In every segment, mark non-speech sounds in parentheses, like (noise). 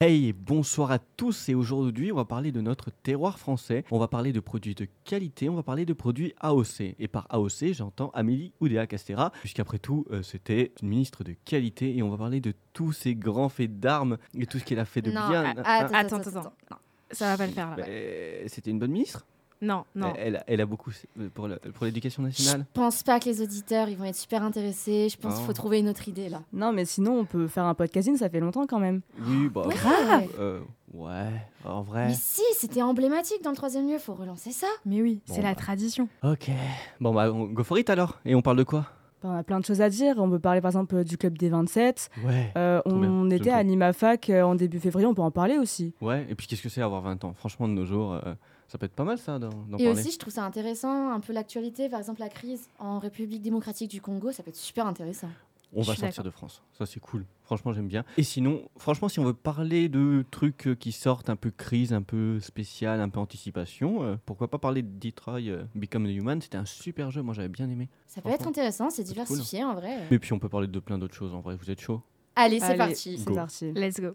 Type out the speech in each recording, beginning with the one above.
Hey, bonsoir à tous et aujourd'hui on va parler de notre terroir français, on va parler de produits de qualité, on va parler de produits AOC. Et par AOC j'entends Amélie Oudéa Castera, puisqu'après tout euh, c'était une ministre de qualité et on va parler de tous ces grands faits d'armes et tout ce qu'elle a fait de Non, bien. Hein, attends, Attends, attends. Non, ça va pas le faire là. bah, euh, C'était une bonne ministre Non, non. Elle, a- elle a beaucoup euh, pour le- pour l'éducation Je nationale. pense pas que les auditeurs ils vont être super intéressés. Je pense qu'il Oh. faut trouver une autre idée là. Non, mais sinon, on peut faire un podcasting, ça fait longtemps quand même. Oui, bah. Ouais. euh, ouais, en vrai. Mais si, c'était emblématique dans le troisième lieu, faut relancer ça. Mais oui, Bon, c'est la bah. tradition. Ok. Bon bah on go for it alors. Et on parle de quoi? Bah, on a plein de choses à dire. On peut parler par exemple euh, du club des 27. Ouais. Euh, bien, on était à Animafac en début février, on peut en parler aussi. Ouais, et puis qu'est-ce que c'est avoir 20 ans? Franchement, de nos jours, euh, ça peut être pas mal ça d'en Et parler. aussi, je trouve ça intéressant, un peu l'actualité, par exemple la crise en République démocratique du Congo, ça peut être super intéressant. On va Je sortir de France. Ça, c'est cool. Franchement, j'aime bien. Et sinon, franchement, si on veut parler de trucs euh, qui sortent un peu crise, un peu spécial, un peu anticipation, euh, pourquoi pas parler de Detroit euh, Become the Human C'était un super jeu, moi j'avais bien aimé. Ça peut être intéressant, c'est cool. diversifié en vrai. Et puis on peut parler de plein d'autres choses en vrai, vous êtes chaud? Allez, c'est parti. C'est parti. Let's go.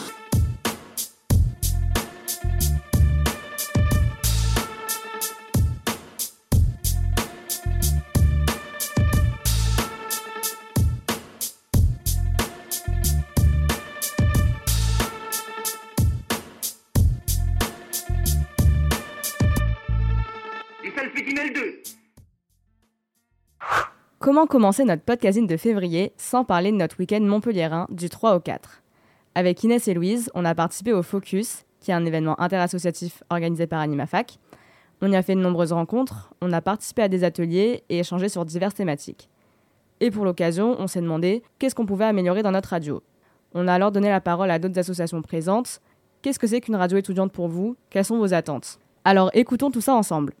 Comment commencer notre podcasting de février sans parler de notre week-end montpelliérain du 3 au 4 Avec Inès et Louise, on a participé au Focus, qui est un événement interassociatif organisé par Animafac. On y a fait de nombreuses rencontres, on a participé à des ateliers et échangé sur diverses thématiques. Et pour l'occasion, on s'est demandé qu'est-ce qu'on pouvait améliorer dans notre radio? On a alors donné la parole à d'autres associations présentes. Qu'est-ce que c'est qu'une radio étudiante pour vous? Quelles sont vos attentes? Alors écoutons tout ça ensemble.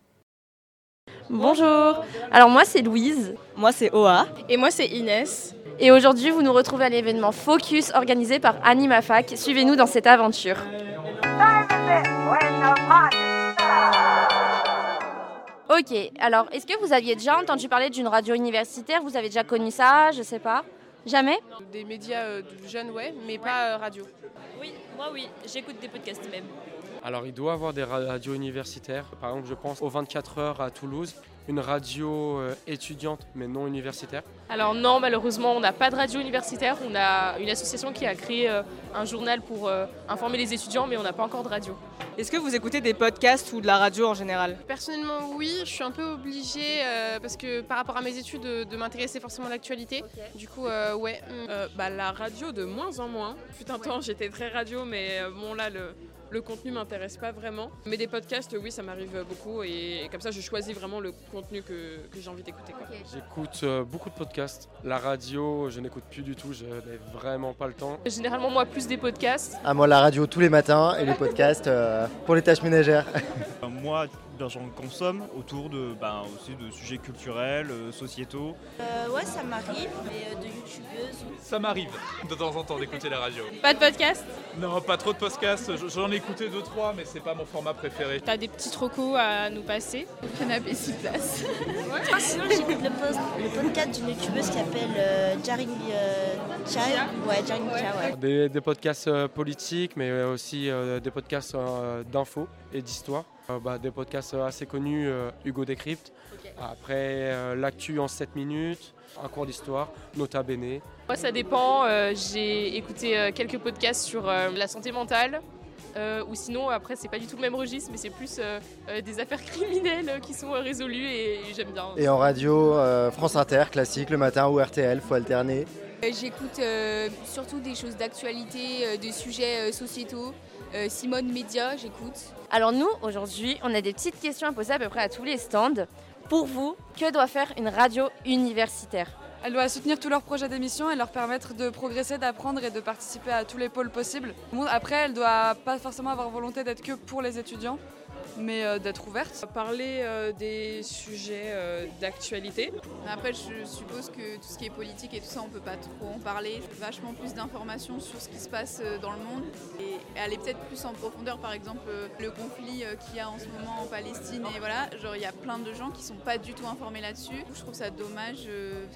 Bonjour, alors moi c'est Louise Moi c'est OA. Et moi, c'est Inès. et aujourd'hui vous nous retrouvez à l'événement Focus organisé par Animafac. Suivez-nous dans cette aventure. Ok, alors est-ce que vous aviez déjà entendu parler d'une radio universitaire? Vous avez déjà connu ça? Je sais pas. Jamais? Des médias euh, jeunes, ouais, mais pas euh, radio. Oui, moi oui, j'écoute des podcasts même. Alors il doit avoir des radios universitaires. Par exemple, je pense aux 24 heures à Toulouse, une radio euh, étudiante mais non universitaire. Alors non, malheureusement, on n'a pas de radio universitaire. On a une association qui a créé euh, un journal pour euh, informer les étudiants, mais on n'a pas encore de radio. Est-ce que vous écoutez des podcasts ou de la radio en général? Personnellement, oui, je suis un peu obligée, euh, parce que par rapport à mes études, de, de m'intéresser forcément à l'actualité. Du coup, euh, ouais. bah, la radio de moins en moins. Fut un temps, j'étais très radio, mais euh, bon là, le, le contenu m'intéresse pas vraiment. Mais des podcasts, oui, ça m'arrive beaucoup et, comme ça, je choisis vraiment le contenu que, que j'ai envie d'écouter. J'écoute euh, beaucoup de podcasts. La radio, je n'écoute plus du tout, je n'ai vraiment pas le temps. Généralement, moi, plus des podcasts. À moi, la radio tous les matins et les podcasts euh, pour les tâches ménagères. Moi, ben, j'en consomme autour de, ben, aussi de sujets culturels, euh, sociétaux. ouais, ça m'arrive, mais de youtubeuse. Ça m'arrive de temps en temps d'écouter la radio. Pas de podcast? Non, pas trop de podcasts. J'en ai écouté deux trois, mais c'est pas mon format préféré. T'as des petits trocos à nous passer? Canapé 6 places. Ah, sinon, j'écoute le, post- le podcast d'une youtubeuse qui s'appelle euh, Jaring euh, Chai. Ouais, Jaring Chai, ouais. Des, des podcasts euh, politiques, mais euh, aussi euh, des podcasts euh, d'infos et d'histoire. Euh, bah, des podcasts euh, assez connus, euh, Hugo Décrypte. Après, euh, l'actu en 7 minutes, un cours d'histoire, Nota Bene. Moi, ça dépend. euh, J'ai écouté euh, quelques podcasts sur euh, la santé mentale. euh, ou sinon, après, c'est pas du tout le même registre, mais c'est plus euh, euh, des affaires (laughs) criminelles qui sont euh, résolues et, j'aime bien. Et en radio, euh, France Inter, classique le matin ou RTL, faut alterner. J'écoute euh, surtout des choses d'actualité, euh, des sujets euh, sociétaux. Euh, Simone Média, j'écoute. Alors nous, aujourd'hui, on a des petites questions à poser à peu près à tous les stands. Pour vous, que doit faire une radio universitaire Elle doit soutenir tous leurs projets d'émission et leur permettre de progresser, d'apprendre et de participer à tous les pôles possibles. Après, elle doit pas forcément avoir volonté d'être que pour les étudiants. Mais euh, d'être ouverte. Parler euh, des sujets euh, d'actualité. Après, je suppose que tout ce qui est politique et tout ça, on peut pas trop en parler. Vachement plus d'informations sur ce qui se passe dans le monde et aller peut-être plus en profondeur. Par exemple, le conflit qu'il y a en ce moment en Palestine et voilà, genre il y a plein de gens qui sont pas du tout informés là-dessus. Je trouve ça dommage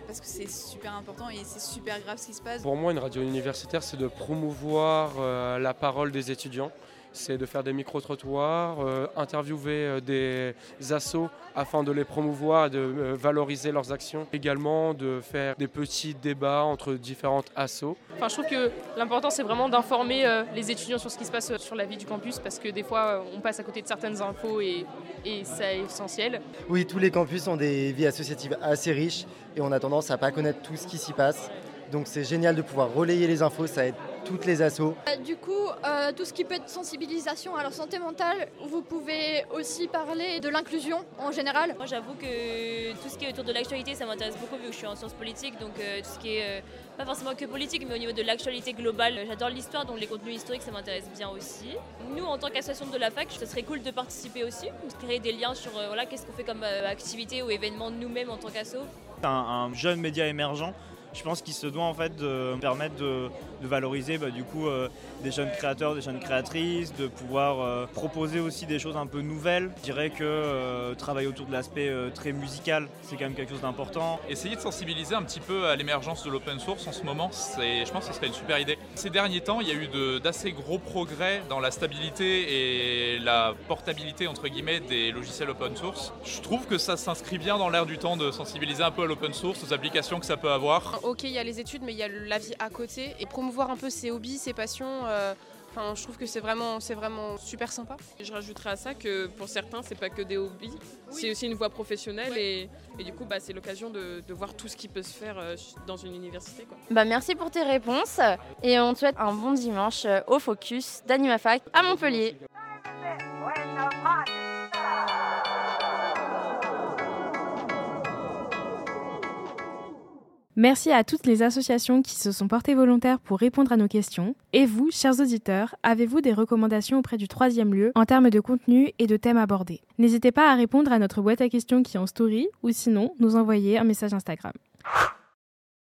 parce que c'est super important et c'est super grave ce qui se passe. Pour moi, une radio universitaire, c'est de promouvoir la parole des étudiants. C'est de faire des micro-trottoirs, euh, interviewer euh, des assos afin de les promouvoir de euh, valoriser leurs actions. Également de faire des petits débats entre différentes assos. Enfin, je trouve que l'important, c'est vraiment d'informer euh, les étudiants sur ce qui se passe euh, sur la vie du campus, parce que des fois, on passe à côté de certaines infos et, et c'est essentiel. Oui, tous les campus ont des vies associatives assez riches et on a tendance à pas connaître tout ce qui s'y passe. Donc c'est génial de pouvoir relayer les infos, ça aide toutes les assos. Euh, Du coup, euh, tout ce qui peut être sensibilisation à la santé mentale, vous pouvez aussi parler de l'inclusion en général. Moi j'avoue que tout ce qui est autour de l'actualité ça m'intéresse beaucoup vu que je suis en sciences politiques donc euh, tout ce qui est euh, pas forcément que politique mais au niveau de l'actualité globale j'adore l'histoire donc les contenus historiques ça m'intéresse bien aussi. Nous en tant qu'association de la fac ce serait cool de participer aussi, de créer des liens sur euh, voilà, qu'est-ce qu'on fait comme euh, activité ou événement nous-mêmes en tant qu'asso. un, un jeune média émergent, je pense qu'il se doit en fait de permettre de, valoriser bah, du coup euh, des jeunes créateurs, des jeunes créatrices, de pouvoir euh, proposer aussi des choses un peu nouvelles. Je dirais que euh, travailler autour de l'aspect très musical, c'est quand même quelque chose d'important. Essayer de sensibiliser un petit peu à l'émergence de l'open source en ce moment, je pense que ce serait une super idée. Ces derniers temps, il y a eu d'assez gros progrès dans la stabilité et la portabilité entre guillemets des logiciels open source. Je trouve que ça s'inscrit bien dans l'air du temps de sensibiliser un peu à l'open source, aux applications que ça peut avoir. Ok, il y a les études, mais il y a la vie à côté. Et promouvoir un peu ses hobbies, ses passions, euh, enfin, je trouve que c'est vraiment, c'est vraiment super sympa. Je rajouterais à ça que pour certains, c'est pas que des hobbies, c'est aussi une voie professionnelle et, et du coup, bah, c'est l'occasion de, de voir tout ce qui peut se faire euh, dans une université. Quoi. Bah, merci pour tes réponses et on te souhaite un bon dimanche euh, au Focus d'Animafac à Montpellier. Merci à toutes les associations qui se sont portées volontaires pour répondre à nos questions. Et vous, chers auditeurs, avez-vous des recommandations auprès du troisième lieu en termes de contenu et de thèmes abordés? N'hésitez pas à répondre à notre boîte à questions qui est en story ou sinon nous envoyer un message Instagram.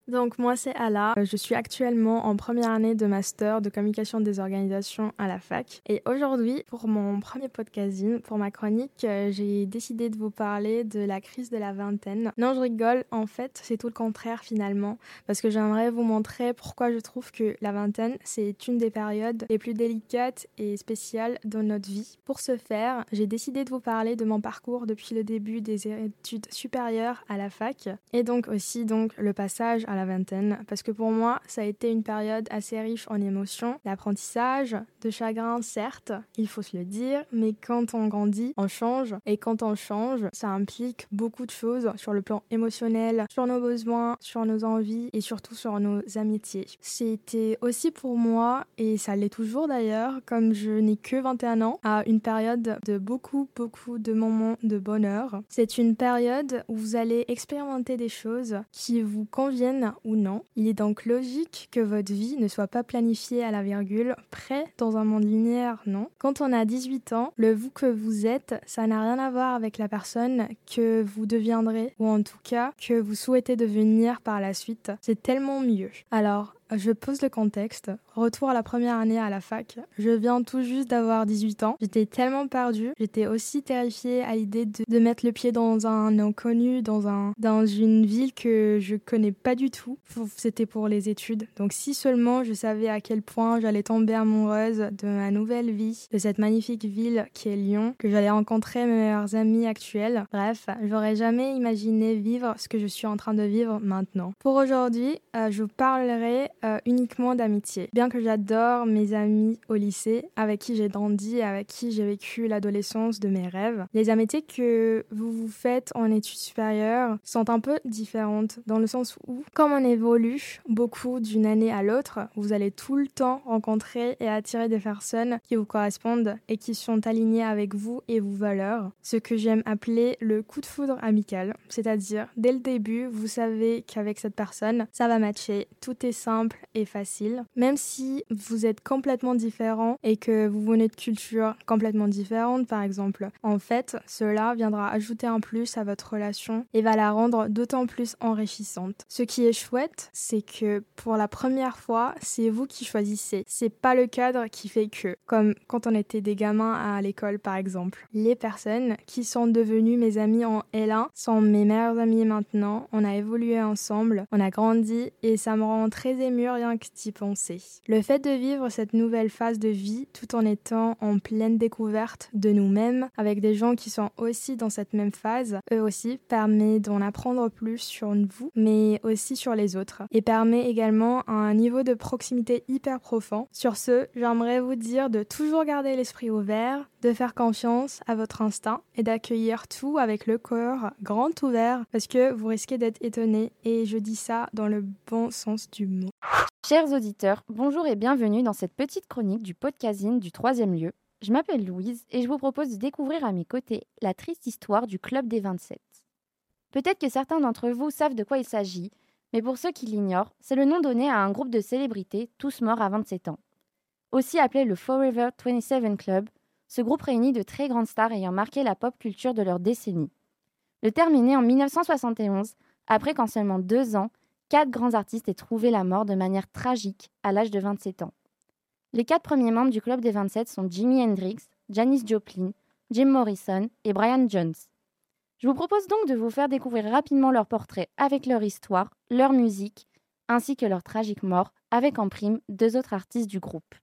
Donc moi c'est Ala, Euh, je suis actuellement en première année de master de communication des organisations à la fac. Et aujourd'hui pour mon premier podcasting, pour ma chronique, euh, j'ai décidé de vous parler de la crise de la vingtaine. Non je rigole, en fait c'est tout le contraire finalement. Parce que j'aimerais vous montrer pourquoi je trouve que la vingtaine c'est une des périodes les plus délicates et spéciales dans notre vie. Pour ce faire, j'ai décidé de vous parler de mon parcours depuis le début des études supérieures à la fac. Et donc aussi donc le passage à la vingtaine parce que pour moi ça a été une période assez riche en émotions, d'apprentissage, de chagrin certes, il faut se le dire, mais quand on grandit, on change et quand on change, ça implique beaucoup de choses sur le plan émotionnel, sur nos besoins, sur nos envies et surtout sur nos amitiés. C'était aussi pour moi et ça l'est toujours d'ailleurs, comme je n'ai que 21 ans, à une période de beaucoup beaucoup de moments de bonheur. C'est une période où vous allez expérimenter des choses qui vous conviennent ou non. Il est donc logique que votre vie ne soit pas planifiée à la virgule, près dans un monde linéaire, non. Quand on a 18 ans, le vous que vous êtes, ça n'a rien à voir avec la personne que vous deviendrez, ou en tout cas que vous souhaitez devenir par la suite. C'est tellement mieux. Alors, je pose le contexte. Retour à la première année à la fac. Je viens tout juste d'avoir 18 ans. J'étais tellement perdue. J'étais aussi terrifiée à l'idée de, mettre le pied dans un inconnu, dans, un, dans une ville que je connais pas du tout. C'était pour les études. Donc si seulement je savais à quel point j'allais tomber amoureuse de ma nouvelle vie, de cette magnifique ville qui est Lyon, que j'allais rencontrer mes meilleurs amis actuels. Bref, j'aurais jamais imaginé vivre ce que je suis en train de vivre maintenant. Pour aujourd'hui, euh, je vous parlerai euh, uniquement d'amitié. Bien que j'adore mes amis au lycée, avec qui j'ai grandi et avec qui j'ai vécu l'adolescence de mes rêves, les amitiés que vous vous faites en études supérieures sont un peu différentes dans le sens où, comme on évolue beaucoup d'une année à l'autre, vous allez tout le temps rencontrer et attirer des personnes qui vous correspondent et qui sont alignées avec vous et vos valeurs. Ce que j'aime appeler le coup de foudre amical, c'est-à-dire dès le début, vous savez qu'avec cette personne, ça va matcher, tout est simple simple et facile. Même si vous êtes complètement différent et que vous venez de cultures complètement différentes, par exemple, en fait, cela viendra ajouter un plus à votre relation et va la rendre d'autant plus enrichissante. Ce qui est chouette, c'est que pour la première fois, c'est vous qui choisissez. C'est pas le cadre qui fait que, comme quand on était des gamins à l'école, par exemple. Les personnes qui sont devenues mes amis en L1 sont mes meilleures amies maintenant. On a évolué ensemble, on a grandi et ça me rend très émue rien que d'y penser. Le fait de vivre cette nouvelle phase de vie tout en étant en pleine découverte de nous-mêmes avec des gens qui sont aussi dans cette même phase, eux aussi, permet d'en apprendre plus sur vous, mais aussi sur les autres et permet également un niveau de proximité hyper profond. Sur ce, j'aimerais vous dire de toujours garder l'esprit ouvert, de faire confiance à votre instinct et d'accueillir tout avec le corps grand ouvert parce que vous risquez d'être étonné et je dis ça dans le bon sens du mot. Chers auditeurs, bonjour et bienvenue dans cette petite chronique du podcasting du troisième lieu. Je m'appelle Louise et je vous propose de découvrir à mes côtés la triste histoire du Club des 27. Peut-être que certains d'entre vous savent de quoi il s'agit, mais pour ceux qui l'ignorent, c'est le nom donné à un groupe de célébrités tous morts à 27 ans. Aussi appelé le Forever 27 Club, ce groupe réunit de très grandes stars ayant marqué la pop culture de leur décennie. Le né en 1971, après qu'en seulement deux ans, quatre grands artistes aient trouvé la mort de manière tragique à l'âge de 27 ans. Les quatre premiers membres du Club des 27 sont Jimi Hendrix, Janis Joplin, Jim Morrison et Brian Jones. Je vous propose donc de vous faire découvrir rapidement leurs portraits avec leur histoire, leur musique, ainsi que leur tragique mort, avec en prime deux autres artistes du groupe.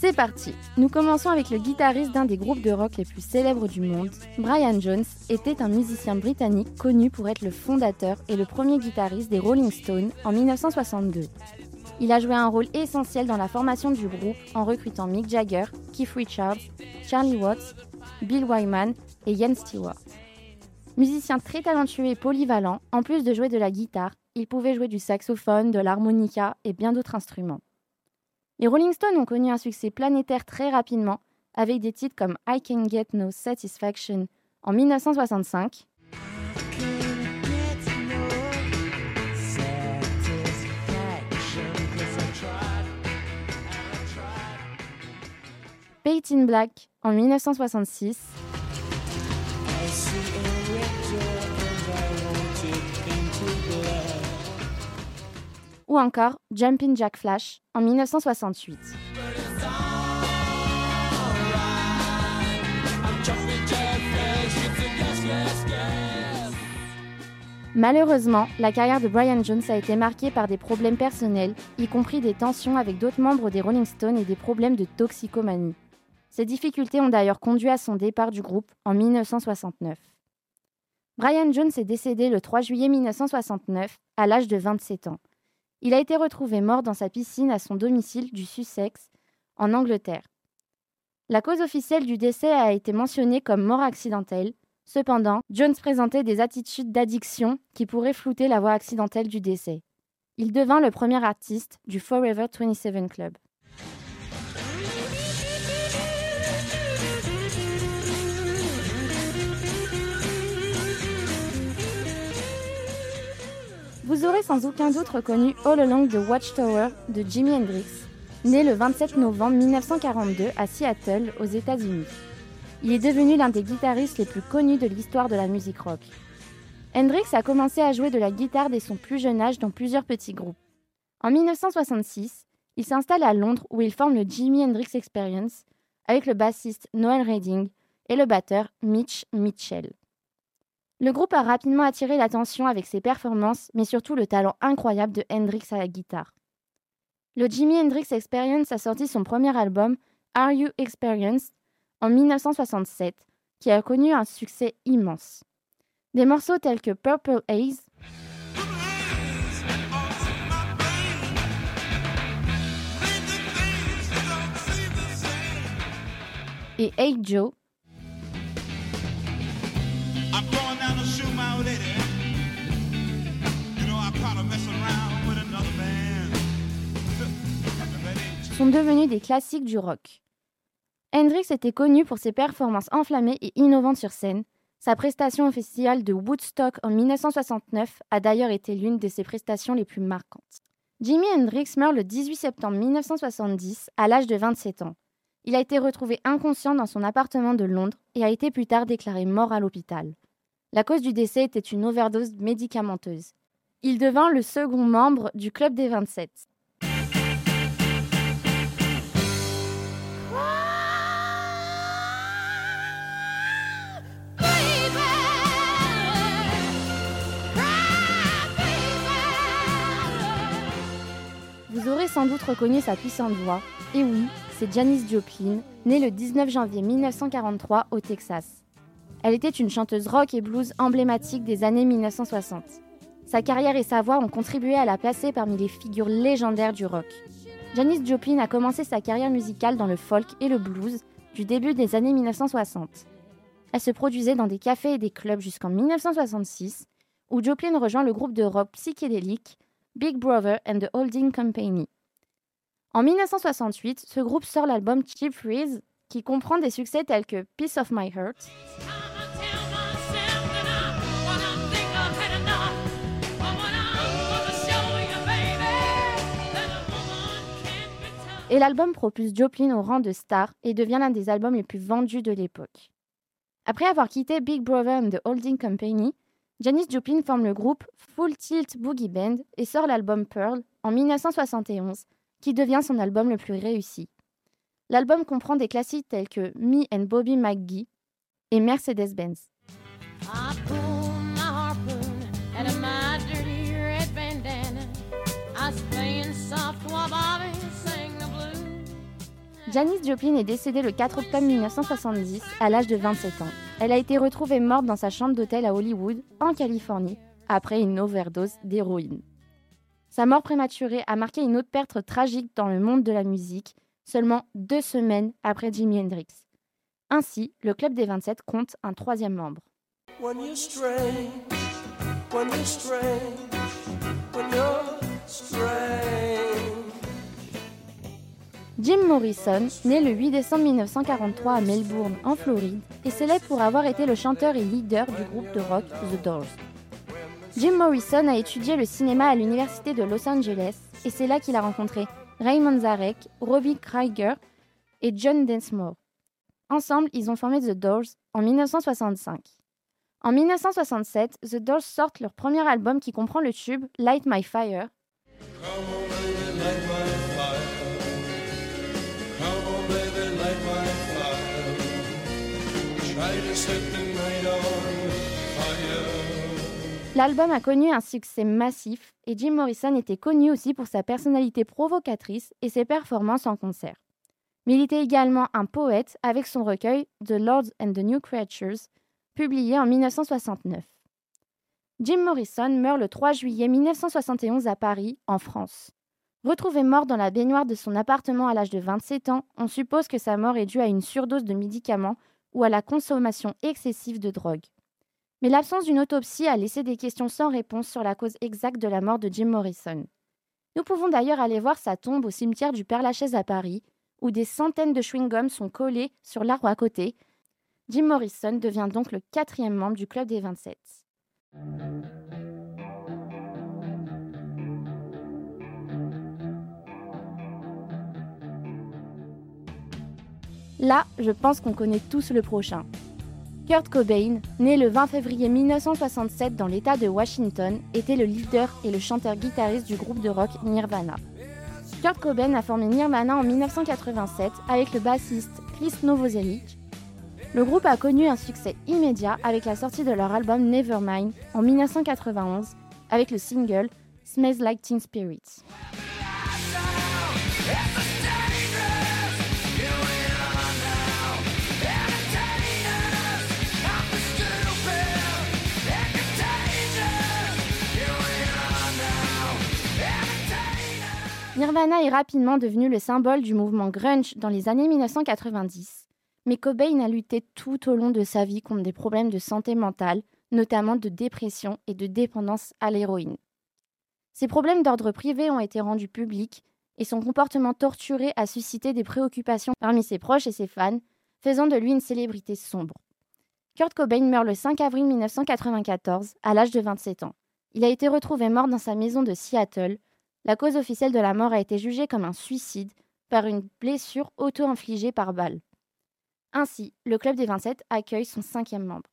C'est parti Nous commençons avec le guitariste d'un des groupes de rock les plus célèbres du monde. Brian Jones était un musicien britannique connu pour être le fondateur et le premier guitariste des Rolling Stones en 1962. Il a joué un rôle essentiel dans la formation du groupe en recrutant Mick Jagger, Keith Richards, Charlie Watts, Bill Wyman et Ian Stewart. Musicien très talentueux et polyvalent, en plus de jouer de la guitare, il pouvait jouer du saxophone, de l'harmonica et bien d'autres instruments. Les Rolling Stones ont connu un succès planétaire très rapidement, avec des titres comme I Can Get No Satisfaction en 1965. Pate in Black en 1966. Ou encore Jumpin' Jack Flash en 1968. Malheureusement, la carrière de Brian Jones a été marquée par des problèmes personnels, y compris des tensions avec d'autres membres des Rolling Stones et des problèmes de toxicomanie. Ces difficultés ont d'ailleurs conduit à son départ du groupe en 1969. Brian Jones est décédé le 3 juillet 1969 à l'âge de 27 ans. Il a été retrouvé mort dans sa piscine à son domicile du Sussex, en Angleterre. La cause officielle du décès a été mentionnée comme mort accidentelle. Cependant, Jones présentait des attitudes d'addiction qui pourraient flouter la voie accidentelle du décès. Il devint le premier artiste du Forever 27 Club. Vous aurez sans aucun doute reconnu All Along the Watchtower de Jimi Hendrix, né le 27 novembre 1942 à Seattle, aux États-Unis. Il est devenu l'un des guitaristes les plus connus de l'histoire de la musique rock. Hendrix a commencé à jouer de la guitare dès son plus jeune âge dans plusieurs petits groupes. En 1966, il s'installe à Londres où il forme le Jimi Hendrix Experience avec le bassiste Noel Redding et le batteur Mitch Mitchell. Le groupe a rapidement attiré l'attention avec ses performances, mais surtout le talent incroyable de Hendrix à la guitare. Le Jimi Hendrix Experience a sorti son premier album, Are You Experienced, en 1967, qui a connu un succès immense. Des morceaux tels que Purple Haze, et Hey Joe sont devenus des classiques du rock. Hendrix était connu pour ses performances enflammées et innovantes sur scène. Sa prestation au festival de Woodstock en 1969 a d'ailleurs été l'une de ses prestations les plus marquantes. Jimi Hendrix meurt le 18 septembre 1970 à l'âge de 27 ans. Il a été retrouvé inconscient dans son appartement de Londres et a été plus tard déclaré mort à l'hôpital. La cause du décès était une overdose médicamenteuse. Il devint le second membre du Club des 27. Sans doute reconnu sa puissante voix. Et oui, c'est Janis Joplin, née le 19 janvier 1943 au Texas. Elle était une chanteuse rock et blues emblématique des années 1960. Sa carrière et sa voix ont contribué à la placer parmi les figures légendaires du rock. Janis Joplin a commencé sa carrière musicale dans le folk et le blues du début des années 1960. Elle se produisait dans des cafés et des clubs jusqu'en 1966, où Joplin rejoint le groupe de rock psychédélique Big Brother and the Holding Company. En 1968, ce groupe sort l'album Cheap Freeze, qui comprend des succès tels que Piece of My Heart, et l'album propulse Joplin au rang de star et devient l'un des albums les plus vendus de l'époque. Après avoir quitté Big Brother and the Holding Company, Janis Joplin forme le groupe Full Tilt Boogie Band et sort l'album Pearl en 1971, qui devient son album le plus réussi. L'album comprend des classiques tels que Me and Bobby McGee et Mercedes-Benz. Janis Joplin est décédée le 4 octobre 1970 à l'âge de 27 ans. Elle a été retrouvée morte dans sa chambre d'hôtel à Hollywood, en Californie, après une overdose d'héroïne. Sa mort prématurée a marqué une autre perte tragique dans le monde de la musique, seulement deux semaines après Jimi Hendrix. Ainsi, le Club des 27 compte un troisième membre. Jim Morrison, né le 8 décembre 1943 à Melbourne, en Floride, est célèbre pour avoir été le chanteur et leader du groupe de rock The Doors. Jim Morrison a étudié le cinéma à l'université de Los Angeles et c'est là qu'il a rencontré Raymond Zarek, Robbie Krieger et John Densmore. Ensemble, ils ont formé The Doors en 1965. En 1967, The Doors sortent leur premier album qui comprend le tube Light My Fire. L'album a connu un succès massif et Jim Morrison était connu aussi pour sa personnalité provocatrice et ses performances en concert. Mais il était également un poète avec son recueil The Lords and the New Creatures, publié en 1969. Jim Morrison meurt le 3 juillet 1971 à Paris, en France. Retrouvé mort dans la baignoire de son appartement à l'âge de 27 ans, on suppose que sa mort est due à une surdose de médicaments ou à la consommation excessive de drogue. Mais l'absence d'une autopsie a laissé des questions sans réponse sur la cause exacte de la mort de Jim Morrison. Nous pouvons d'ailleurs aller voir sa tombe au cimetière du Père-Lachaise à Paris, où des centaines de chewing-gums sont collés sur l'arbre à côté. Jim Morrison devient donc le quatrième membre du Club des 27. Là, je pense qu'on connaît tous le prochain. Kurt Cobain, né le 20 février 1967 dans l'État de Washington, était le leader et le chanteur-guitariste du groupe de rock Nirvana. Kurt Cobain a formé Nirvana en 1987 avec le bassiste Chris Novoselic. Le groupe a connu un succès immédiat avec la sortie de leur album Nevermind en 1991 avec le single Smells Like Teen Spirits. Nirvana est rapidement devenu le symbole du mouvement grunge dans les années 1990, mais Cobain a lutté tout au long de sa vie contre des problèmes de santé mentale, notamment de dépression et de dépendance à l'héroïne. Ces problèmes d'ordre privé ont été rendus publics et son comportement torturé a suscité des préoccupations parmi ses proches et ses fans, faisant de lui une célébrité sombre. Kurt Cobain meurt le 5 avril 1994, à l'âge de 27 ans. Il a été retrouvé mort dans sa maison de Seattle. La cause officielle de la mort a été jugée comme un suicide par une blessure auto-infligée par balle. Ainsi, le Club des 27 accueille son cinquième membre.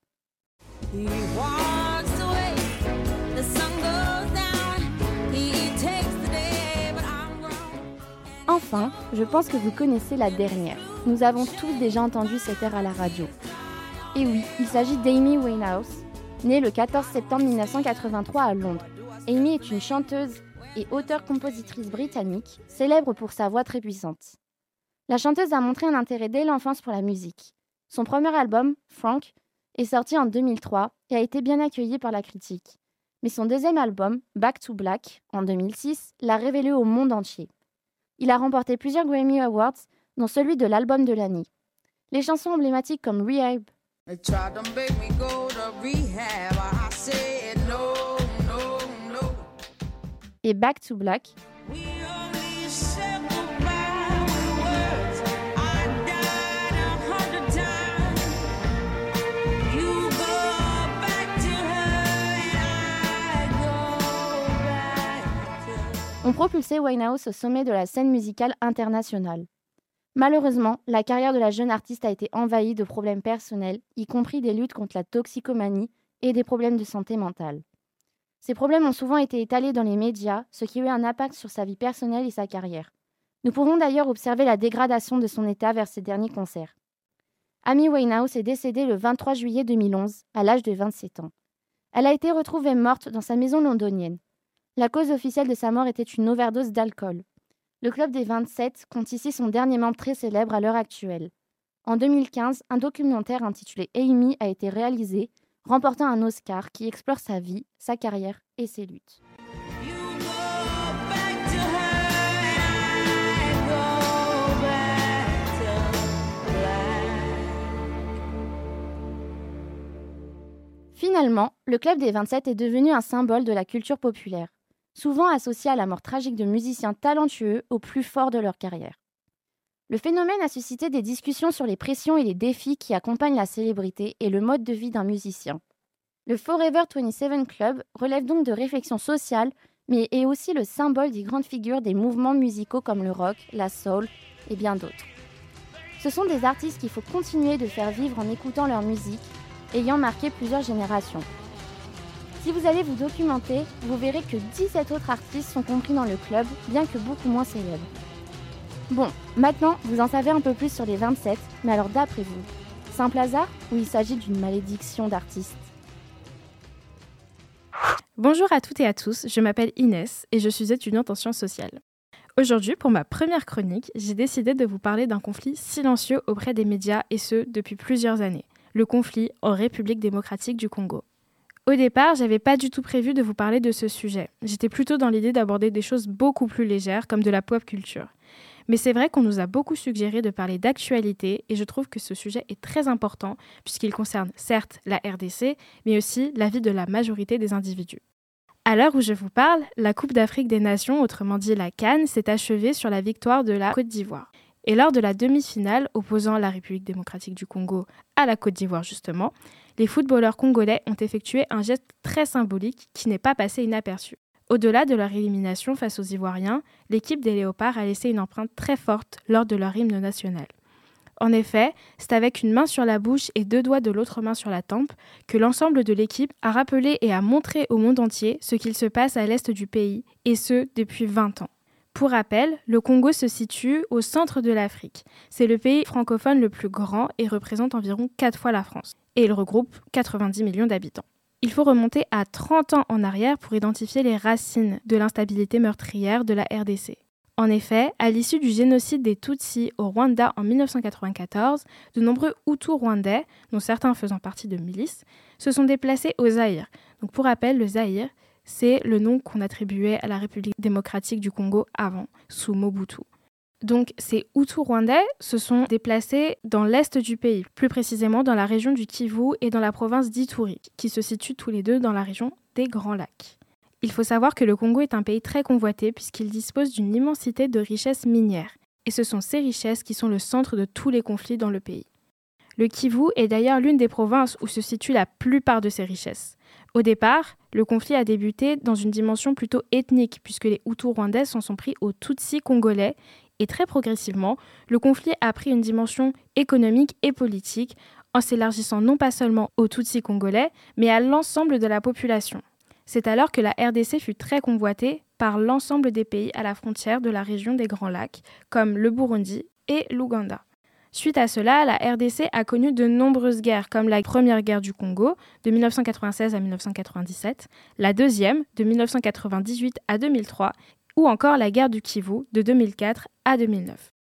Enfin, je pense que vous connaissez la dernière. Nous avons tous déjà entendu cette air à la radio. Et oui, il s'agit d'Amy Winehouse, née le 14 septembre 1983 à Londres. Amy est une chanteuse et auteure-compositrice britannique, célèbre pour sa voix très puissante. La chanteuse a montré un intérêt dès l'enfance pour la musique. Son premier album, Frank, est sorti en 2003 et a été bien accueilli par la critique. Mais son deuxième album, Back to Black, en 2006, l'a révélé au monde entier. Il a remporté plusieurs Grammy Awards, dont celui de l'album de l'année. Les chansons emblématiques comme Rehab et Back to Black ont propulsé Winehouse au sommet de la scène musicale internationale. Malheureusement, la carrière de la jeune artiste a été envahie de problèmes personnels, y compris des luttes contre la toxicomanie et des problèmes de santé mentale. Ces problèmes ont souvent été étalés dans les médias, ce qui a eu un impact sur sa vie personnelle et sa carrière. Nous pouvons d'ailleurs observer la dégradation de son état vers ses derniers concerts. Amy Winehouse est décédée le 23 juillet 2011, à l'âge de 27 ans. Elle a été retrouvée morte dans sa maison londonienne. La cause officielle de sa mort était une overdose d'alcool. Le Club des 27 compte ici son dernier membre très célèbre à l'heure actuelle. En 2015, un documentaire intitulé Amy a été réalisé, remportant un Oscar qui explore sa vie, sa carrière et ses luttes. Finalement, le Club des 27 est devenu un symbole de la culture populaire souvent associés à la mort tragique de musiciens talentueux au plus fort de leur carrière. Le phénomène a suscité des discussions sur les pressions et les défis qui accompagnent la célébrité et le mode de vie d'un musicien. Le Forever 27 Club relève donc de réflexions sociales, mais est aussi le symbole des grandes figures des mouvements musicaux comme le rock, la soul et bien d'autres. Ce sont des artistes qu'il faut continuer de faire vivre en écoutant leur musique, ayant marqué plusieurs générations. Si vous allez vous documenter, vous verrez que 17 autres artistes sont compris dans le club, bien que beaucoup moins célèbres. Bon, maintenant, vous en savez un peu plus sur les 27, mais alors d'après vous, simple hasard ou il s'agit d'une malédiction d'artistes Bonjour à toutes et à tous, je m'appelle Inès et je suis étudiante en sciences sociales. Aujourd'hui, pour ma première chronique, j'ai décidé de vous parler d'un conflit silencieux auprès des médias et ce, depuis plusieurs années, le conflit en République démocratique du Congo. Au départ, j'avais pas du tout prévu de vous parler de ce sujet. J'étais plutôt dans l'idée d'aborder des choses beaucoup plus légères, comme de la pop culture. Mais c'est vrai qu'on nous a beaucoup suggéré de parler d'actualité et je trouve que ce sujet est très important puisqu'il concerne certes la RDC, mais aussi la vie de la majorité des individus. À l'heure où je vous parle, la Coupe d'Afrique des Nations, autrement dit la Cannes, s'est achevée sur la victoire de la Côte d'Ivoire. Et lors de la demi-finale opposant la République démocratique du Congo à la Côte d'Ivoire justement, les footballeurs congolais ont effectué un geste très symbolique qui n'est pas passé inaperçu. Au-delà de leur élimination face aux Ivoiriens, l'équipe des Léopards a laissé une empreinte très forte lors de leur hymne national. En effet, c'est avec une main sur la bouche et deux doigts de l'autre main sur la tempe que l'ensemble de l'équipe a rappelé et a montré au monde entier ce qu'il se passe à l'est du pays, et ce depuis 20 ans. Pour rappel, le Congo se situe au centre de l'Afrique. C'est le pays francophone le plus grand et représente environ 4 fois la France. Et il regroupe 90 millions d'habitants. Il faut remonter à 30 ans en arrière pour identifier les racines de l'instabilité meurtrière de la RDC. En effet, à l'issue du génocide des Tutsis au Rwanda en 1994, de nombreux Hutus rwandais, dont certains faisant partie de milices, se sont déplacés au Zaïre. Donc pour rappel, le Zaïre, c'est le nom qu'on attribuait à la République démocratique du Congo avant, sous Mobutu. Donc ces Hutus rwandais se sont déplacés dans l'est du pays, plus précisément dans la région du Kivu et dans la province d'Ituri, qui se situent tous les deux dans la région des Grands Lacs. Il faut savoir que le Congo est un pays très convoité puisqu'il dispose d'une immensité de richesses minières. Et ce sont ces richesses qui sont le centre de tous les conflits dans le pays. Le Kivu est d'ailleurs l'une des provinces où se situe la plupart de ces richesses. Au départ, le conflit a débuté dans une dimension plutôt ethnique, puisque les Hutus rwandais s'en sont pris aux Tutsis congolais, et très progressivement, le conflit a pris une dimension économique et politique, en s'élargissant non pas seulement aux Tutsis congolais, mais à l'ensemble de la population. C'est alors que la RDC fut très convoitée par l'ensemble des pays à la frontière de la région des Grands Lacs, comme le Burundi et l'Ouganda. Suite à cela, la RDC a connu de nombreuses guerres, comme la première guerre du Congo de 1996 à 1997, la deuxième de 1998 à 2003, ou encore la guerre du Kivu de 2004 à 2009.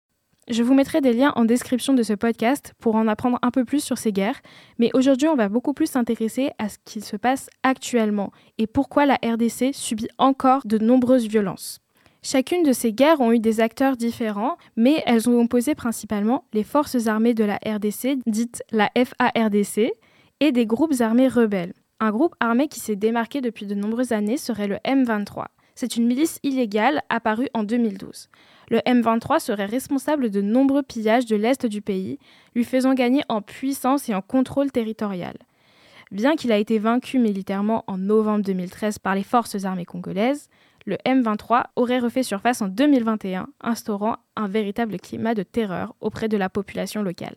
Je vous mettrai des liens en description de ce podcast pour en apprendre un peu plus sur ces guerres, mais aujourd'hui on va beaucoup plus s'intéresser à ce qu'il se passe actuellement et pourquoi la RDC subit encore de nombreuses violences. Chacune de ces guerres ont eu des acteurs différents, mais elles ont opposé principalement les forces armées de la RDC, dites la FARDC, et des groupes armés rebelles. Un groupe armé qui s'est démarqué depuis de nombreuses années serait le M23. C'est une milice illégale apparue en 2012. Le M23 serait responsable de nombreux pillages de l'Est du pays, lui faisant gagner en puissance et en contrôle territorial. Bien qu'il a été vaincu militairement en novembre 2013 par les forces armées congolaises, le M23 aurait refait surface en 2021, instaurant un véritable climat de terreur auprès de la population locale.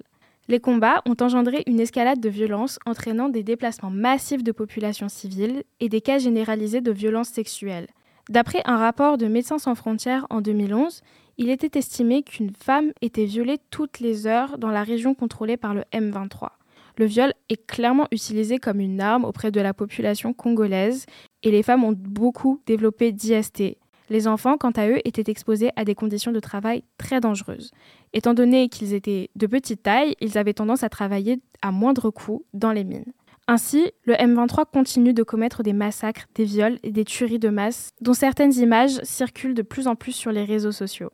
Les combats ont engendré une escalade de violence entraînant des déplacements massifs de populations civiles et des cas généralisés de violences sexuelles. D'après un rapport de Médecins sans frontières en 2011, il était estimé qu'une femme était violée toutes les heures dans la région contrôlée par le M23. Le viol est clairement utilisé comme une arme auprès de la population congolaise et les femmes ont beaucoup développé d'IST. Les enfants, quant à eux, étaient exposés à des conditions de travail très dangereuses. Étant donné qu'ils étaient de petite taille, ils avaient tendance à travailler à moindre coût dans les mines. Ainsi, le M23 continue de commettre des massacres, des viols et des tueries de masse, dont certaines images circulent de plus en plus sur les réseaux sociaux.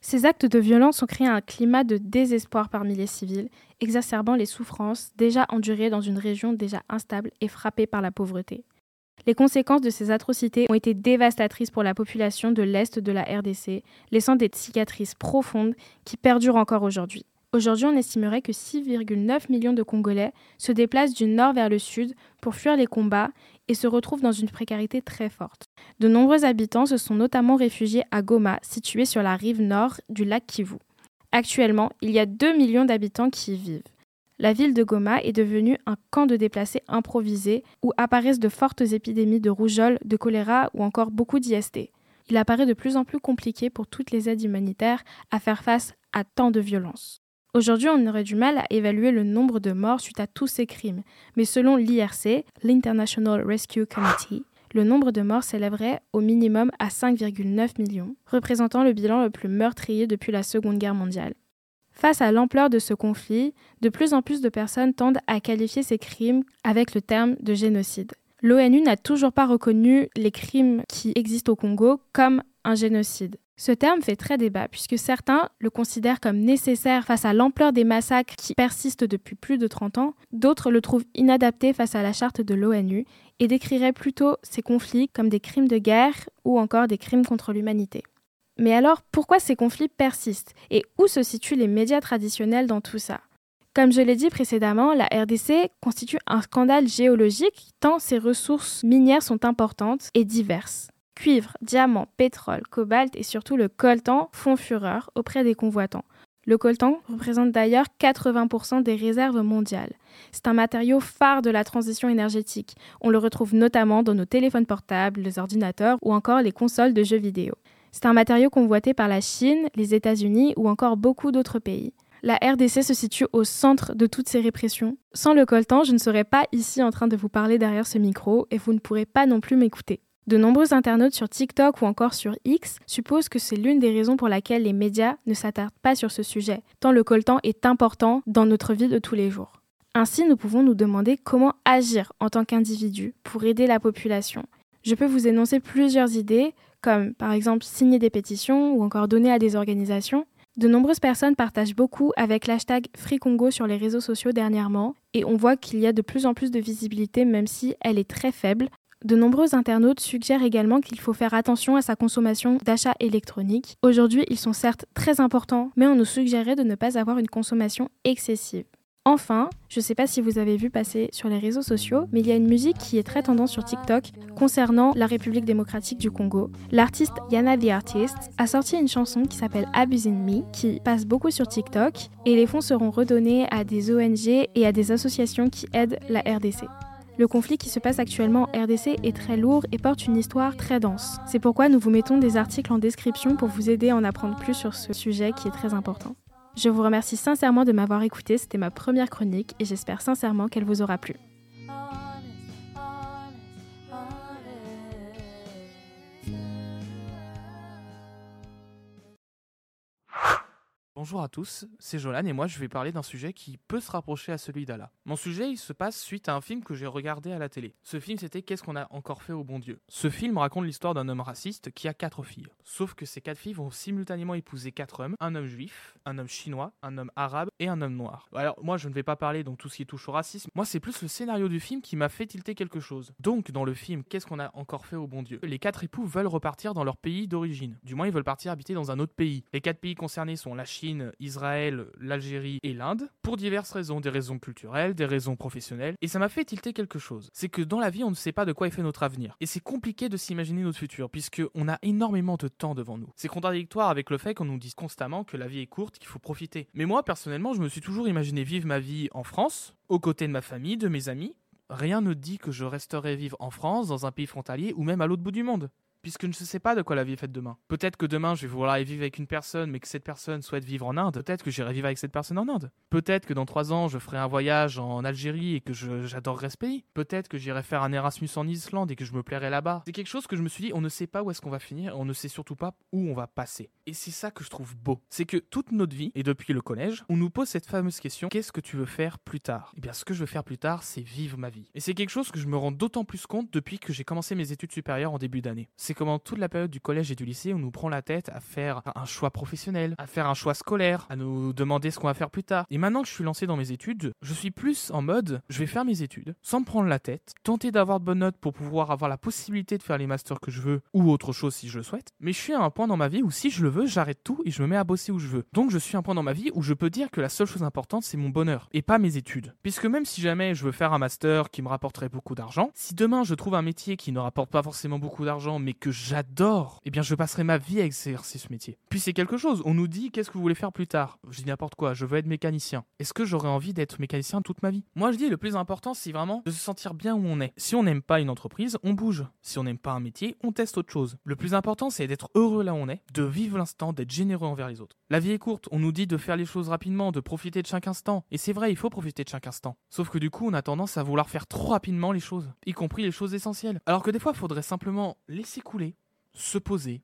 Ces actes de violence ont créé un climat de désespoir parmi les civils, exacerbant les souffrances déjà endurées dans une région déjà instable et frappée par la pauvreté. Les conséquences de ces atrocités ont été dévastatrices pour la population de l'Est de la RDC, laissant des cicatrices profondes qui perdurent encore aujourd'hui. Aujourd'hui, on estimerait que 6,9 millions de Congolais se déplacent du nord vers le sud pour fuir les combats et se retrouvent dans une précarité très forte. De nombreux habitants se sont notamment réfugiés à Goma, situé sur la rive nord du lac Kivu. Actuellement, il y a 2 millions d'habitants qui y vivent la ville de Goma est devenue un camp de déplacés improvisé où apparaissent de fortes épidémies de rougeole, de choléra ou encore beaucoup d'IST. Il apparaît de plus en plus compliqué pour toutes les aides humanitaires à faire face à tant de violence. Aujourd'hui, on aurait du mal à évaluer le nombre de morts suite à tous ces crimes, mais selon l'IRC, l'International Rescue Committee, le nombre de morts s'élèverait au minimum à 5,9 millions, représentant le bilan le plus meurtrier depuis la Seconde Guerre mondiale. Face à l'ampleur de ce conflit, de plus en plus de personnes tendent à qualifier ces crimes avec le terme de génocide. L'ONU n'a toujours pas reconnu les crimes qui existent au Congo comme un génocide. Ce terme fait très débat puisque certains le considèrent comme nécessaire face à l'ampleur des massacres qui persistent depuis plus de 30 ans, d'autres le trouvent inadapté face à la charte de l'ONU et décriraient plutôt ces conflits comme des crimes de guerre ou encore des crimes contre l'humanité. Mais alors, pourquoi ces conflits persistent Et où se situent les médias traditionnels dans tout ça? Comme je l'ai dit précédemment, la RDC constitue un scandale géologique tant ses ressources minières sont importantes et diverses. Cuivre, diamant, pétrole, cobalt et surtout le coltan font fureur auprès des convoitants. Le coltan représente d'ailleurs 80% des réserves mondiales. C'est un matériau phare de la transition énergétique. On le retrouve notamment dans nos téléphones portables, les ordinateurs ou encore les consoles de jeux vidéo. C'est un matériau convoité par la Chine, les États-Unis ou encore beaucoup d'autres pays. La RDC se situe au centre de toutes ces répressions. Sans le coltan, je ne serais pas ici en train de vous parler derrière ce micro et vous ne pourrez pas non plus m'écouter. De nombreux internautes sur TikTok ou encore sur X supposent que c'est l'une des raisons pour laquelle les médias ne s'attardent pas sur ce sujet, tant le coltan est important dans notre vie de tous les jours. Ainsi, nous pouvons nous demander comment agir en tant qu'individu pour aider la population. Je peux vous énoncer plusieurs idées, comme par exemple signer des pétitions ou encore donner à des organisations. De nombreuses personnes partagent beaucoup avec l'hashtag FreeCongo sur les réseaux sociaux dernièrement et on voit qu'il y a de plus en plus de visibilité même si elle est très faible. De nombreux internautes suggèrent également qu'il faut faire attention à sa consommation d'achats électroniques. Aujourd'hui, ils sont certes très importants, mais on nous suggérait de ne pas avoir une consommation excessive. Enfin, je ne sais pas si vous avez vu passer sur les réseaux sociaux, mais il y a une musique qui est très tendance sur TikTok concernant la République démocratique du Congo. L'artiste Yana the Artist a sorti une chanson qui s'appelle Abusing Me, qui passe beaucoup sur TikTok, et les fonds seront redonnés à des ONG et à des associations qui aident la RDC. Le conflit qui se passe actuellement en RDC est très lourd et porte une histoire très dense. C'est pourquoi nous vous mettons des articles en description pour vous aider à en apprendre plus sur ce sujet qui est très important. Je vous remercie sincèrement de m'avoir écouté, c'était ma première chronique et j'espère sincèrement qu'elle vous aura plu. Bonjour à tous, c'est Jolan et moi je vais parler d'un sujet qui peut se rapprocher à celui d'Allah. Mon sujet il se passe suite à un film que j'ai regardé à la télé. Ce film c'était Qu'est-ce qu'on a encore fait au bon Dieu? Ce film raconte l'histoire d'un homme raciste qui a quatre filles. Sauf que ces quatre filles vont simultanément épouser quatre hommes, un homme juif, un homme chinois, un homme arabe et un homme noir. Alors moi je ne vais pas parler donc tout ce qui touche au racisme, moi c'est plus le scénario du film qui m'a fait tilter quelque chose. Donc dans le film Qu'est-ce qu'on a encore fait au bon Dieu? Les quatre époux veulent repartir dans leur pays d'origine. Du moins ils veulent partir habiter dans un autre pays. Les quatre pays concernés sont la Chine, Israël, l'Algérie et l'Inde, pour diverses raisons, des raisons culturelles, des raisons professionnelles, et ça m'a fait tilter quelque chose. C'est que dans la vie, on ne sait pas de quoi est fait notre avenir, et c'est compliqué de s'imaginer notre futur, puisque on a énormément de temps devant nous. C'est contradictoire avec le fait qu'on nous dise constamment que la vie est courte, qu'il faut profiter. Mais moi, personnellement, je me suis toujours imaginé vivre ma vie en France, aux côtés de ma famille, de mes amis, rien ne dit que je resterai vivre en France, dans un pays frontalier ou même à l'autre bout du monde puisque je ne sais pas de quoi la vie est faite demain. Peut-être que demain je vais vouloir aller vivre avec une personne, mais que cette personne souhaite vivre en Inde. Peut-être que j'irai vivre avec cette personne en Inde. Peut-être que dans trois ans je ferai un voyage en Algérie et que j'adorerai ce pays. Peut-être que j'irai faire un Erasmus en Islande et que je me plairai là-bas. C'est quelque chose que je me suis dit, on ne sait pas où est-ce qu'on va finir, on ne sait surtout pas où on va passer. Et c'est ça que je trouve beau. C'est que toute notre vie, et depuis le collège, on nous pose cette fameuse question, qu'est-ce que tu veux faire plus tard? Eh bien ce que je veux faire plus tard, c'est vivre ma vie. Et c'est quelque chose que je me rends d'autant plus compte depuis que j'ai commencé mes études supérieures en début d'année. C'est comment toute la période du collège et du lycée, on nous prend la tête à faire un choix professionnel, à faire un choix scolaire, à nous demander ce qu'on va faire plus tard. Et maintenant que je suis lancé dans mes études, je suis plus en mode, je vais faire mes études, sans me prendre la tête, tenter d'avoir de bonnes notes pour pouvoir avoir la possibilité de faire les masters que je veux, ou autre chose si je le souhaite. Mais je suis à un point dans ma vie où si je le veux, j'arrête tout et je me mets à bosser où je veux. Donc je suis à un point dans ma vie où je peux dire que la seule chose importante, c'est mon bonheur, et pas mes études. Puisque même si jamais je veux faire un master qui me rapporterait beaucoup d'argent, si demain je trouve un métier qui ne rapporte pas forcément beaucoup d'argent, mais que j'adore, eh bien je passerai ma vie à exercer ce métier. Puis c'est quelque chose, on nous dit qu'est-ce que vous voulez faire plus tard? Je dis n'importe quoi, je veux être mécanicien. Est-ce que j'aurais envie d'être mécanicien toute ma vie? Moi je dis le plus important c'est vraiment de se sentir bien où on est. Si on n'aime pas une entreprise, on bouge. Si on n'aime pas un métier, on teste autre chose. Le plus important c'est d'être heureux là où on est, de vivre d'être généreux envers les autres. La vie est courte, on nous dit de faire les choses rapidement, de profiter de chaque instant. Et c'est vrai, il faut profiter de chaque instant. Sauf que du coup on a tendance à vouloir faire trop rapidement les choses, y compris les choses essentielles. Alors que des fois il faudrait simplement laisser couler, se poser,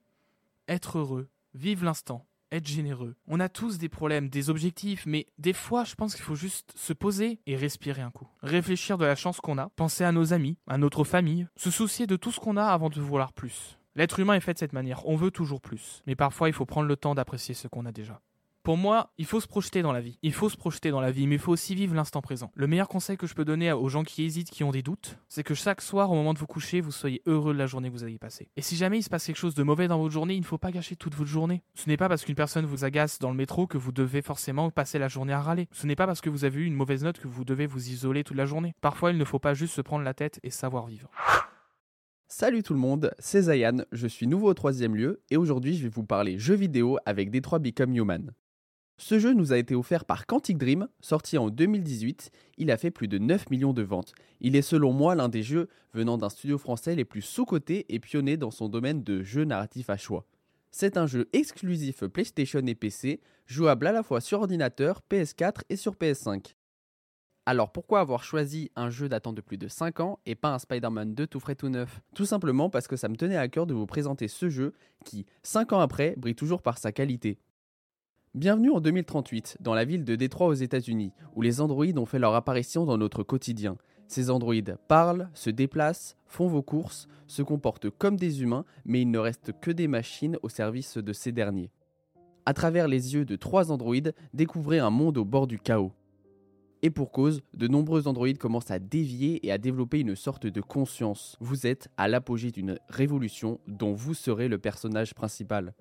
être heureux, vivre l'instant, être généreux. On a tous des problèmes, des objectifs, mais des fois, je pense qu'il faut juste se poser et respirer un coup. Réfléchir de la chance qu'on a, penser à nos amis, à notre famille, se soucier de tout ce qu'on a avant de vouloir plus. L'être humain est fait de cette manière, on veut toujours plus, mais parfois il faut prendre le temps d'apprécier ce qu'on a déjà. Pour moi, il faut se projeter dans la vie. Il faut se projeter dans la vie, mais il faut aussi vivre l'instant présent. Le meilleur conseil que je peux donner aux gens qui hésitent, qui ont des doutes, c'est que chaque soir, au moment de vous coucher, vous soyez heureux de la journée que vous avez passée. Et si jamais il se passe quelque chose de mauvais dans votre journée, il ne faut pas gâcher toute votre journée. Ce n'est pas parce qu'une personne vous agace dans le métro que vous devez forcément passer la journée à râler. Ce n'est pas parce que vous avez eu une mauvaise note que vous devez vous isoler toute la journée. Parfois, il ne faut pas juste se prendre la tête et savoir vivre. Salut tout le monde, c'est Zayan, je suis nouveau au troisième lieu et aujourd'hui je vais vous parler jeux vidéo avec Detroit Become Human. Ce jeu nous a été offert par Quantic Dream, sorti en 2018. Il a fait plus de 9 millions de ventes. Il est selon moi l'un des jeux venant d'un studio français les plus sous-cotés et pionniers dans son domaine de jeux narratifs à choix. C'est un jeu exclusif PlayStation et PC, jouable à la fois sur ordinateur, PS4 et sur PS5. Alors pourquoi avoir choisi un jeu datant de plus de 5 ans et pas un Spider-Man 2 tout frais tout neuf? Tout simplement parce que ça me tenait à cœur de vous présenter ce jeu qui, 5 ans après, brille toujours par sa qualité. Bienvenue en 2038, dans la ville de Détroit aux États-Unis, où les androïdes ont fait leur apparition dans notre quotidien. Ces androïdes parlent, se déplacent, font vos courses, se comportent comme des humains, mais ils ne restent que des machines au service de ces derniers. À travers les yeux de trois androïdes, découvrez un monde au bord du chaos. Et pour cause, de nombreux androïdes commencent à dévier et à développer une sorte de conscience. Vous êtes à l'apogée d'une révolution dont vous serez le personnage principal.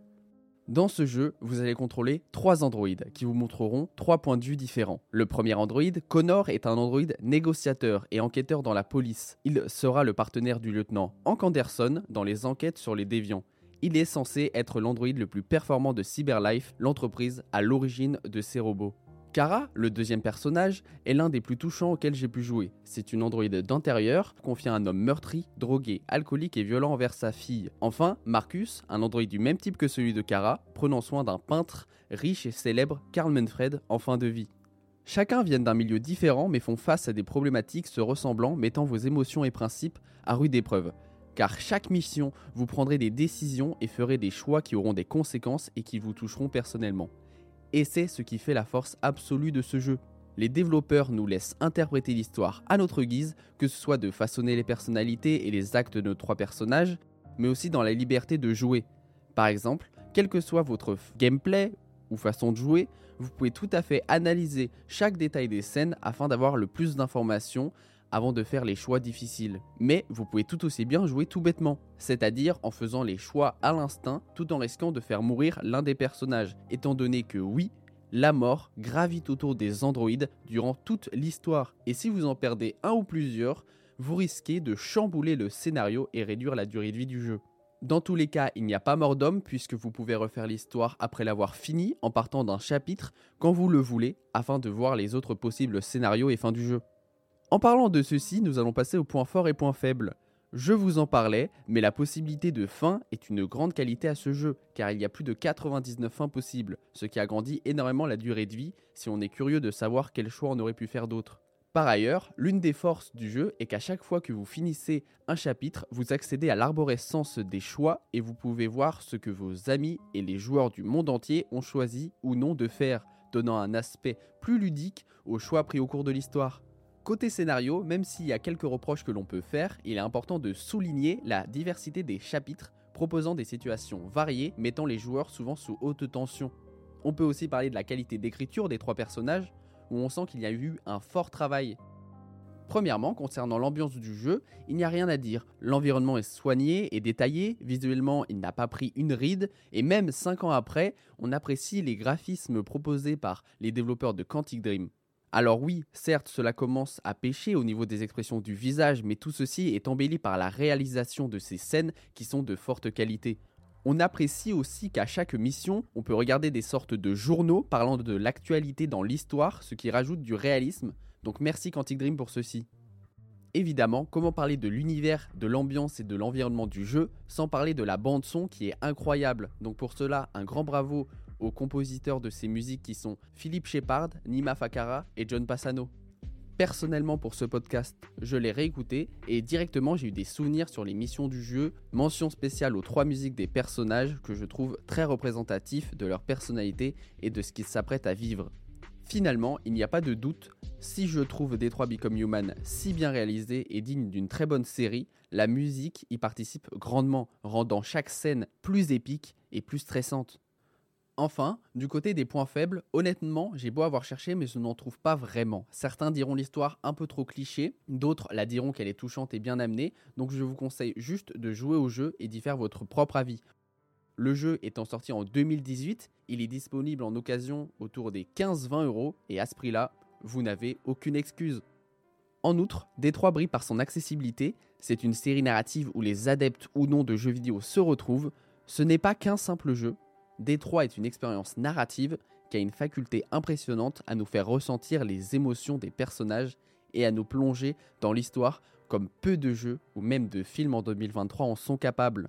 Dans ce jeu, vous allez contrôler trois androïdes qui vous montreront trois points de vue différents. Le premier androïde, Connor, est un androïde négociateur et enquêteur dans la police. Il sera le partenaire du lieutenant Hank Anderson dans les enquêtes sur les déviants. Il est censé être l'androïde le plus performant de Cyberlife, l'entreprise à l'origine de ces robots. Kara, le deuxième personnage, est l'un des plus touchants auxquels j'ai pu jouer. C'est une androïde d'intérieur, confiée à un homme meurtri, drogué, alcoolique et violent envers sa fille. Enfin, Marcus, un androïde du même type que celui de Kara, prenant soin d'un peintre riche et célèbre, Karl Manfred, en fin de vie. Chacun viennent d'un milieu différent mais font face à des problématiques se ressemblant, mettant vos émotions et principes à rude épreuve. Car chaque mission, vous prendrez des décisions et ferez des choix qui auront des conséquences et qui vous toucheront personnellement et c'est ce qui fait la force absolue de ce jeu. Les développeurs nous laissent interpréter l'histoire à notre guise, que ce soit de façonner les personnalités et les actes de nos trois personnages, mais aussi dans la liberté de jouer. Par exemple, quel que soit votre gameplay ou façon de jouer, vous pouvez tout à fait analyser chaque détail des scènes afin d'avoir le plus d'informations avant de faire les choix difficiles. Mais vous pouvez tout aussi bien jouer tout bêtement, c'est-à-dire en faisant les choix à l'instinct tout en risquant de faire mourir l'un des personnages, étant donné que oui, la mort gravite autour des androïdes durant toute l'histoire, et si vous en perdez un ou plusieurs, vous risquez de chambouler le scénario et réduire la durée de vie du jeu. Dans tous les cas, il n'y a pas mort d'homme puisque vous pouvez refaire l'histoire après l'avoir fini en partant d'un chapitre quand vous le voulez afin de voir les autres possibles scénarios et fins du jeu. En parlant de ceci, nous allons passer au point fort et point faible. Je vous en parlais, mais la possibilité de fin est une grande qualité à ce jeu, car il y a plus de 99 fins possibles, ce qui agrandit énormément la durée de vie si on est curieux de savoir quel choix on aurait pu faire d'autre. Par ailleurs, l'une des forces du jeu est qu'à chaque fois que vous finissez un chapitre, vous accédez à l'arborescence des choix et vous pouvez voir ce que vos amis et les joueurs du monde entier ont choisi ou non de faire, donnant un aspect plus ludique aux choix pris au cours de l'histoire. Côté scénario, même s'il y a quelques reproches que l'on peut faire, il est important de souligner la diversité des chapitres proposant des situations variées mettant les joueurs souvent sous haute tension. On peut aussi parler de la qualité d'écriture des trois personnages, où on sent qu'il y a eu un fort travail. Premièrement, concernant l'ambiance du jeu, il n'y a rien à dire. L'environnement est soigné et détaillé, visuellement il n'a pas pris une ride, et même 5 ans après, on apprécie les graphismes proposés par les développeurs de Quantic Dream. Alors oui, certes, cela commence à pêcher au niveau des expressions du visage, mais tout ceci est embelli par la réalisation de ces scènes qui sont de forte qualité. On apprécie aussi qu'à chaque mission, on peut regarder des sortes de journaux parlant de l'actualité dans l'histoire, ce qui rajoute du réalisme. Donc merci Quantic Dream pour ceci. Évidemment, comment parler de l'univers, de l'ambiance et de l'environnement du jeu sans parler de la bande son qui est incroyable? Donc pour cela, un grand bravo aux compositeurs de ces musiques qui sont Philippe Shepard, Nima Fakara et John Passano. Personnellement pour ce podcast, je l'ai réécouté et directement j'ai eu des souvenirs sur les missions du jeu, mention spéciale aux trois musiques des personnages que je trouve très représentatifs de leur personnalité et de ce qu'ils s'apprêtent à vivre. Finalement, il n'y a pas de doute, si je trouve Detroit Become Human si bien réalisé et digne d'une très bonne série, la musique y participe grandement, rendant chaque scène plus épique et plus stressante. Enfin, du côté des points faibles, honnêtement, j'ai beau avoir cherché, mais je n'en trouve pas vraiment. Certains diront l'histoire un peu trop cliché, d'autres la diront qu'elle est touchante et bien amenée, donc je vous conseille juste de jouer au jeu et d'y faire votre propre avis. Le jeu étant sorti en 2018, il est disponible en occasion autour des 15-20 euros, et à ce prix-là, vous n'avez aucune excuse. En outre, Détroit brille par son accessibilité, c'est une série narrative où les adeptes ou non de jeux vidéo se retrouvent, ce n'est pas qu'un simple jeu, Détroit est une expérience narrative qui a une faculté impressionnante à nous faire ressentir les émotions des personnages et à nous plonger dans l'histoire comme peu de jeux ou même de films en 2023 en sont capables.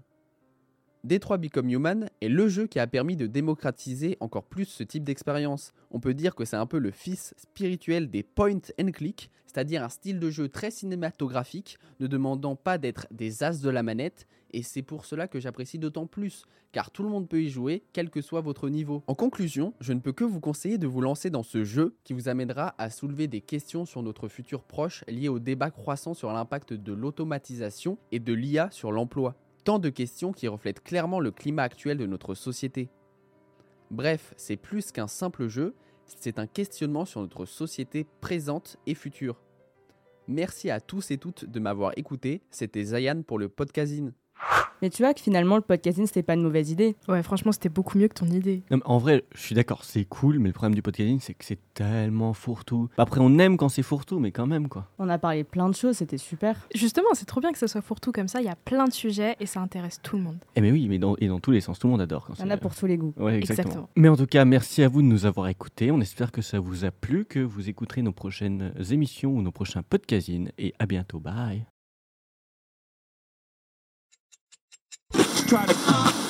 Détroit Become Human est le jeu qui a permis de démocratiser encore plus ce type d'expérience. On peut dire que c'est un peu le fils spirituel des point and click, c'est-à-dire un style de jeu très cinématographique, ne demandant pas d'être des as de la manette, et c'est pour cela que j'apprécie d'autant plus, car tout le monde peut y jouer, quel que soit votre niveau. En conclusion, je ne peux que vous conseiller de vous lancer dans ce jeu qui vous amènera à soulever des questions sur notre futur proche liées au débat croissant sur l'impact de l'automatisation et de l'IA sur l'emploi. Tant de questions qui reflètent clairement le climat actuel de notre société. Bref, c'est plus qu'un simple jeu, C'est un questionnement sur notre société présente et future. Merci à tous et toutes de m'avoir écouté. C'était Zayan pour le podcasting. Mais tu vois que finalement, le podcasting, c'était pas une mauvaise idée. Ouais, franchement, c'était beaucoup mieux que ton idée. Non, mais en vrai, je suis d'accord, c'est cool, mais le problème du podcasting, c'est que c'est tellement fourre-tout. Après, on aime quand c'est fourre-tout, mais quand même, quoi. On a parlé plein de choses, c'était super. Justement, c'est trop bien que ce soit fourre-tout comme ça. Il y a plein de sujets et ça intéresse tout le monde. Eh mais oui, mais dans, et dans tous les sens, tout le monde adore. Quand Il y en a pour tous les goûts. Ouais, exactement. Exactement. Mais en tout cas, merci à vous de nous avoir écoutés. On espère que ça vous a plu, que vous écouterez nos prochaines émissions ou nos prochains podcastings. Et à bientôt. Bye. Du Salpétinel